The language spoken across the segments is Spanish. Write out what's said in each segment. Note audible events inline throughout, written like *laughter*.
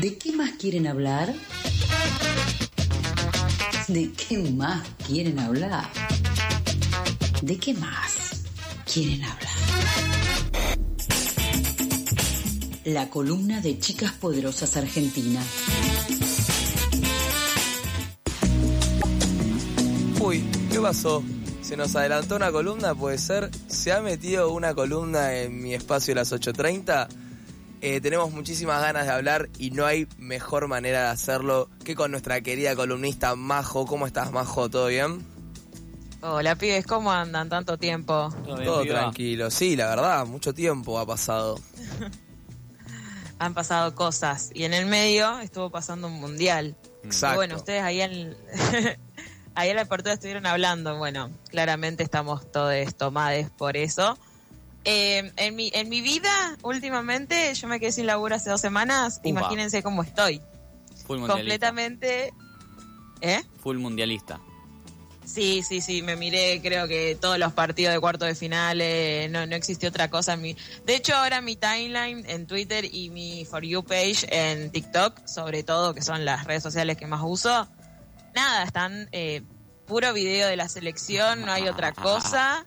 ¿De qué más quieren hablar? ¿De qué más quieren hablar? ¿De qué más quieren hablar? La columna de Chicas Poderosas Argentina. Uy, ¿qué pasó? Se nos adelantó una columna, puede ser. Se ha metido una columna en mi espacio de las 8.30. Eh, tenemos muchísimas ganas de hablar y no hay mejor manera de hacerlo que con nuestra querida columnista Majo. ¿Cómo estás, Majo? ¿Todo bien? Hola, pibes, ¿cómo andan? Tanto tiempo. Todo, tranquilo. Sí, la verdad, mucho tiempo ha pasado. *laughs* Han pasado cosas y en el medio estuvo pasando un mundial. Exacto. Y bueno, ustedes ahí en, *laughs* ahí en la apertura estuvieron hablando. Bueno, claramente estamos todos tomades por eso. Eh, en, mi, en mi vida, últimamente, yo me quedé sin laburo hace dos semanas. Imagínense cómo estoy. Full mundialista. Completamente. ¿Eh? Full mundialista. Sí, sí, sí, me miré creo que todos los partidos de cuarto de finales, no, no existió otra cosa. en mi- De hecho, ahora mi timeline en Twitter y mi For You page en TikTok, sobre todo, que son las redes sociales que más uso, nada, están eh, puro video de la selección, no hay otra cosa.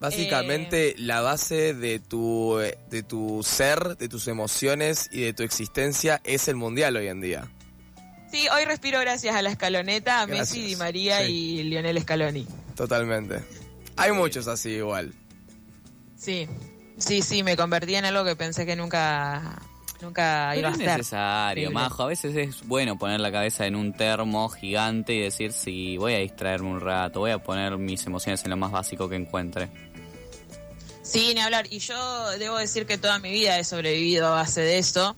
Básicamente la base de tu, eh, de tu ser, de tus emociones y de tu existencia es el mundial hoy en día. Sí, hoy respiro gracias a la escaloneta, a Gracias. Messi, Di María Sí. y Lionel Scaloni. Totalmente. Hay muchos así igual. Sí, sí, sí, me convertí en algo que pensé que nunca, nunca iba a es ser. necesario, Increíble. Majo. A veces es bueno poner la cabeza en un termo gigante y decir, sí, voy a distraerme un rato, voy a poner mis emociones en lo más básico que encuentre. Sí, ni hablar. Y yo debo decir que toda mi vida he sobrevivido a base de eso.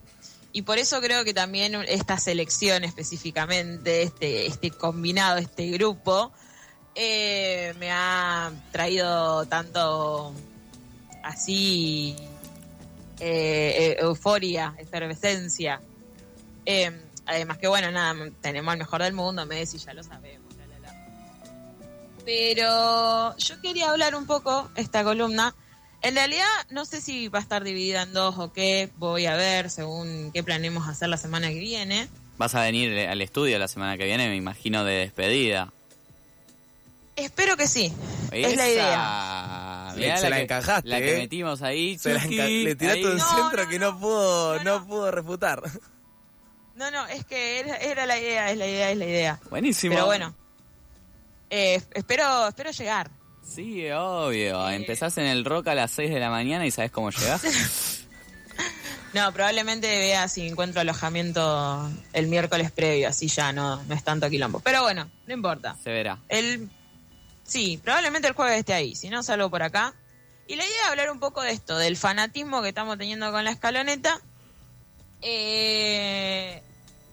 Y por eso creo que también esta selección específicamente, este, este combinado, este grupo, eh, me ha traído tanto así eh, eh, euforia, efervescencia. Eh, además que bueno, nada, tenemos al mejor del mundo, Messi, ya lo sabemos. la, la, la. Pero yo quería hablar un poco, esta columna, en realidad no sé si va a estar dividida en dos o qué, voy a ver según qué planeemos hacer la semana que viene. Vas a venir al estudio la semana que viene, me imagino, de despedida. Espero que sí, es la idea. Mirá Se la que- encajaste, La que ¿eh? metimos ahí. Se la Chucky, enca- le tiraste ahí. un No, centro no, que no. no pudo, No, no, no. pudo refutar. No, no, es que era, era la idea, es la idea, es la idea. Buenísimo. Pero bueno, eh, espero, espero llegar. Sí, obvio. Eh. Empezás en el rock a las 6 de la mañana y sabes cómo llegás. *laughs* No, probablemente vea si encuentro alojamiento el miércoles previo, así ya no, no es tanto quilombo. Pero bueno, no importa. Se verá. El, sí, probablemente el jueves esté ahí, si no salgo por acá. Y la idea es hablar un poco de esto, del fanatismo que estamos teniendo con la escaloneta. Eh,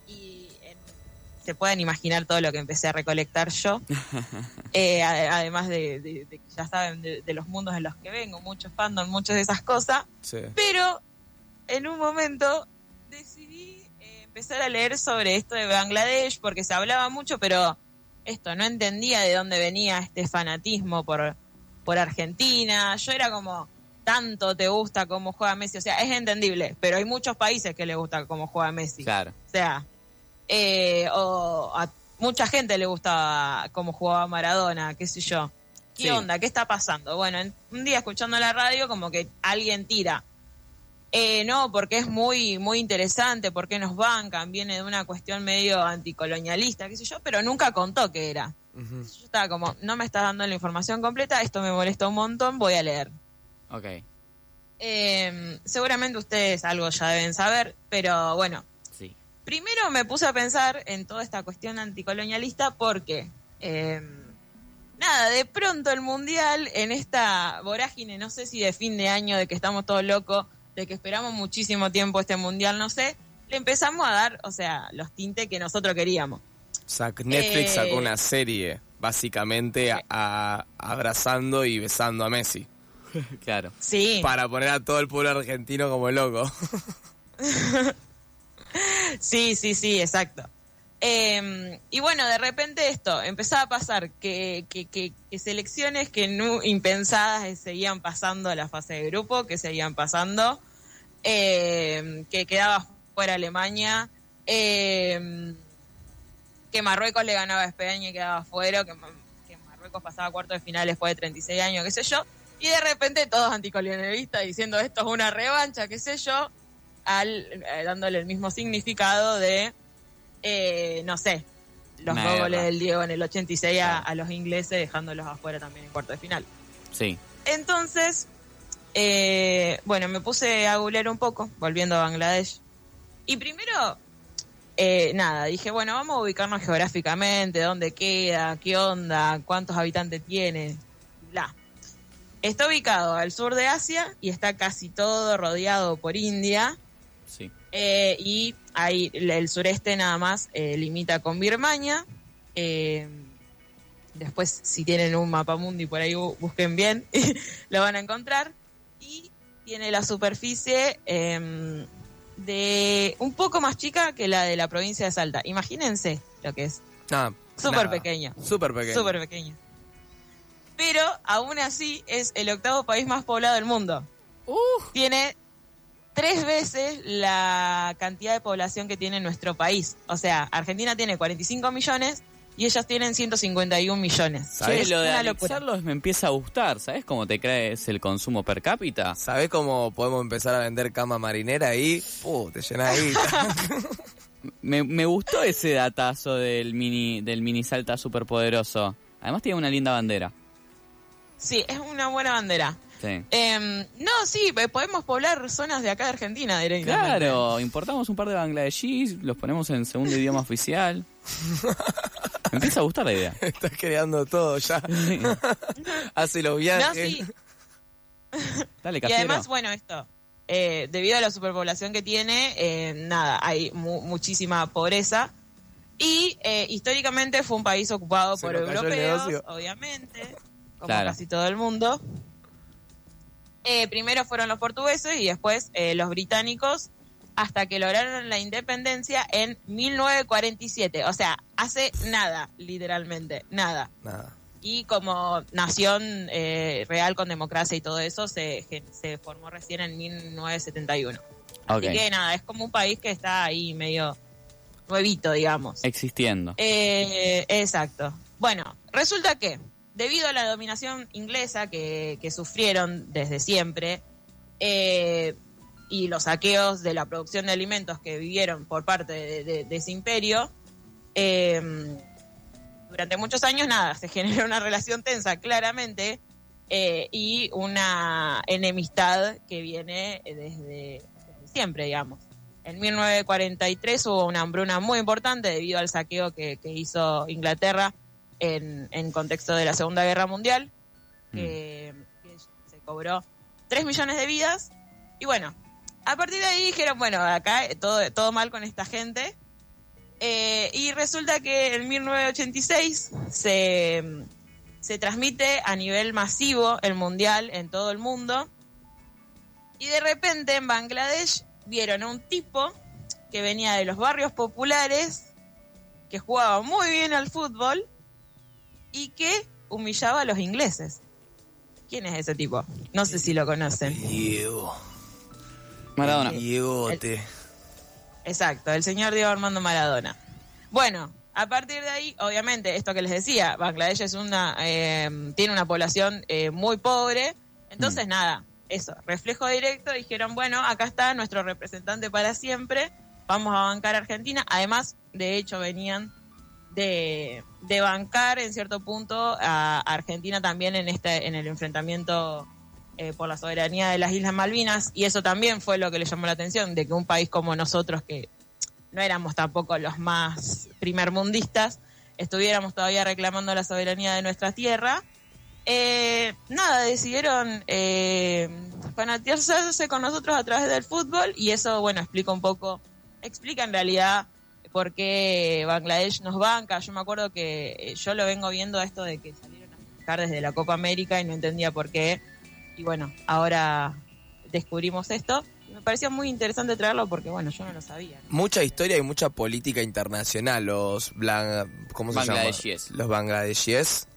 y se pueden imaginar todo lo que empecé a recolectar yo. *laughs* Eh, a- además de, de- ya saben de, de los mundos en los que vengo, muchos fandom, muchas de esas cosas. Sí. Pero en un momento decidí eh, empezar a leer sobre esto de Bangladesh porque se hablaba mucho, pero esto no entendía de dónde venía este fanatismo por, por Argentina. Yo era como, tanto te gusta cómo juega Messi. O sea, es entendible, pero hay muchos países que le gusta cómo juega Messi. Claro. O sea, eh, o a mucha gente le gustaba cómo jugaba Maradona, qué sé yo. ¿Qué Sí. onda? ¿Qué está pasando? Bueno, en- un día escuchando la radio como que alguien tira. Eh, no, porque es muy, muy interesante, porque nos bancan, viene de una cuestión medio anticolonialista, qué sé yo, pero nunca contó qué era. Yo estaba como, no me estás dando la información completa, esto me molesta un montón, voy a leer. Ok. Eh, seguramente ustedes algo ya deben saber, pero bueno, Sí. Primero me puse a pensar en toda esta cuestión anticolonialista porque, eh, nada, de pronto el Mundial en esta vorágine, no sé si de fin de año, de que estamos todos locos, de que esperamos muchísimo tiempo este Mundial, no sé, le empezamos a dar, o sea, los tintes que nosotros queríamos. Sac- Netflix Eh, sacó una serie, básicamente a- a- abrazando y besando a Messi. *laughs* Claro. Sí, Para poner a todo el pueblo argentino como loco. *laughs* sí, sí, sí, exacto. Eh, y bueno, de repente esto, empezaba a pasar que, que, selecciones que no impensadas seguían pasando a la fase de grupo, que seguían pasando, eh, que quedaba fuera Alemania, eh, que Marruecos le ganaba a España y quedaba fuera, que, Marruecos pasaba a cuartos de final después de 36 años, qué sé yo, y de repente todos anticolonialistas diciendo esto es una revancha, qué sé yo, al, eh, dándole el mismo significado de eh, no sé, los dos goles del Diego en el 86 a, a los ingleses, dejándolos afuera también en cuarto de final. Sí. Entonces, eh, bueno, me puse a googlear un poco, volviendo a Bangladesh. Y primero, eh, nada, dije, bueno, vamos a ubicarnos geográficamente, dónde queda, qué onda, cuántos habitantes tiene, bla. Está ubicado al sur de Asia y está casi todo rodeado por India. Sí. Eh, y ahí el, sureste nada más eh, limita con Birmania. Eh, después, si tienen un mapa mundi por ahí, bu- busquen bien, *laughs* lo van a encontrar. Y tiene la superficie em, de un poco más chica que la de la provincia de Salta. Imagínense lo que es. Ah, Súper nada. pequeño. Súper pequeño. Súper pequeño. Pero aún así es el octavo país más poblado del mundo. Tiene tres veces la cantidad de población que tiene nuestro país. O sea, Argentina tiene 45 millones y ellas tienen 151 millones. Che, Es lo de anexarlos me empieza a gustar. ¿Sabes cómo te crees el consumo per cápita? ¿Sabés cómo podemos empezar a vender cama marinera ahí? Uh, te llena ahí. *laughs* Me, me gustó ese datazo del mini, del mini Salta superpoderoso. Además tiene una linda bandera. Sí, es una buena bandera. Sí. Em, no, sí, eh, podemos poblar zonas de acá de Argentina directamente. Claro, importamos un par de bangladeshis, los ponemos en segundo idioma *laughs* oficial. Me empieza a gustar la idea. *laughs* Estás creando todo ya. *laughs* Hace los No, viajes. sí. Dale, Y además, bueno, esto, eh, debido a la superpoblación que tiene, eh, nada, hay mu- muchísima pobreza. Y eh, históricamente fue un país ocupado Se por europeos, obviamente, como Claro. casi todo el mundo. Eh, primero fueron los portugueses y después eh, los británicos, hasta que lograron la independencia en 1947. O sea, hace nada, literalmente, nada Nada. y como nación eh, real con democracia y todo eso se, se formó recién en 1971. Ok, Así que nada, es como un país que está ahí medio nuevito, digamos. existiendo. Eh, exacto. Bueno, resulta que debido a la dominación inglesa que, sufrieron desde siempre eh, y los saqueos de la producción de alimentos que vivieron por parte de, ese imperio, eh, durante muchos años nada, se generó una relación tensa claramente eh, y una enemistad que viene desde, siempre, digamos. En 1943 hubo una hambruna muy importante debido al saqueo que, que hizo Inglaterra en, en contexto de la Segunda Guerra Mundial, que, que se cobró 3 millones de vidas. Y bueno, a partir de ahí dijeron, bueno, acá todo, todo mal con esta gente. Eh, y resulta que en 1986 se, se transmite a nivel masivo el mundial en todo el mundo. Y de repente en Bangladesh vieron a un tipo que venía de los barrios populares, que jugaba muy bien al fútbol y que humillaba a los ingleses. ¿Quién es ese tipo? No sé si lo conocen. Diego. Maradona. Diegote. Exacto, el señor Diego Armando Maradona. Bueno, a partir de ahí, obviamente, esto que les decía, Bangladesh es una, eh, tiene una población eh, muy pobre, entonces nada, eso, reflejo directo, dijeron, bueno, acá está nuestro representante para siempre, vamos a bancar a Argentina, además, de hecho, venían de, bancar en cierto punto a Argentina también en este, en el enfrentamiento eh, por la soberanía de las Islas Malvinas, y eso también fue lo que le llamó la atención, de que un país como nosotros, que no éramos tampoco los más primermundistas, estuviéramos todavía reclamando la soberanía de nuestra tierra, eh, nada, decidieron eh, con nosotros a través del fútbol, y eso, bueno, explica un poco, explica en realidad por qué Bangladesh nos banca. Yo me acuerdo que eh, yo lo vengo viendo a esto de que salieron a buscar desde la Copa América y no entendía por qué. Y bueno, ahora descubrimos esto. me parecía muy interesante traerlo porque, bueno, yo no lo sabía. Mucha historia y mucha política internacional. Los blan... ¿Cómo se llama? Los bangladesíes.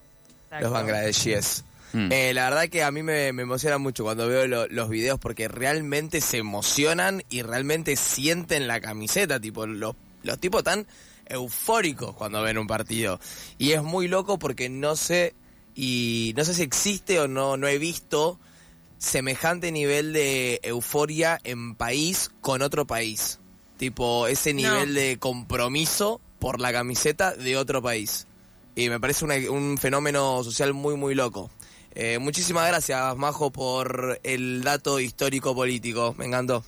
Los bangladesíes. Mm. Eh, la verdad que a mí me, me emociona mucho cuando veo lo- los videos porque realmente se emocionan y realmente sienten la camiseta, tipo los, los tipos tan eufóricos cuando ven un partido. Y es muy loco porque no sé y no sé si existe o no no he visto semejante nivel de euforia en país con otro país. Tipo ese No. nivel de compromiso por la camiseta de otro país. Y me parece una- un fenómeno social muy, muy loco. Eh, muchísimas gracias, Majo, por el dato histórico político. Me encantó.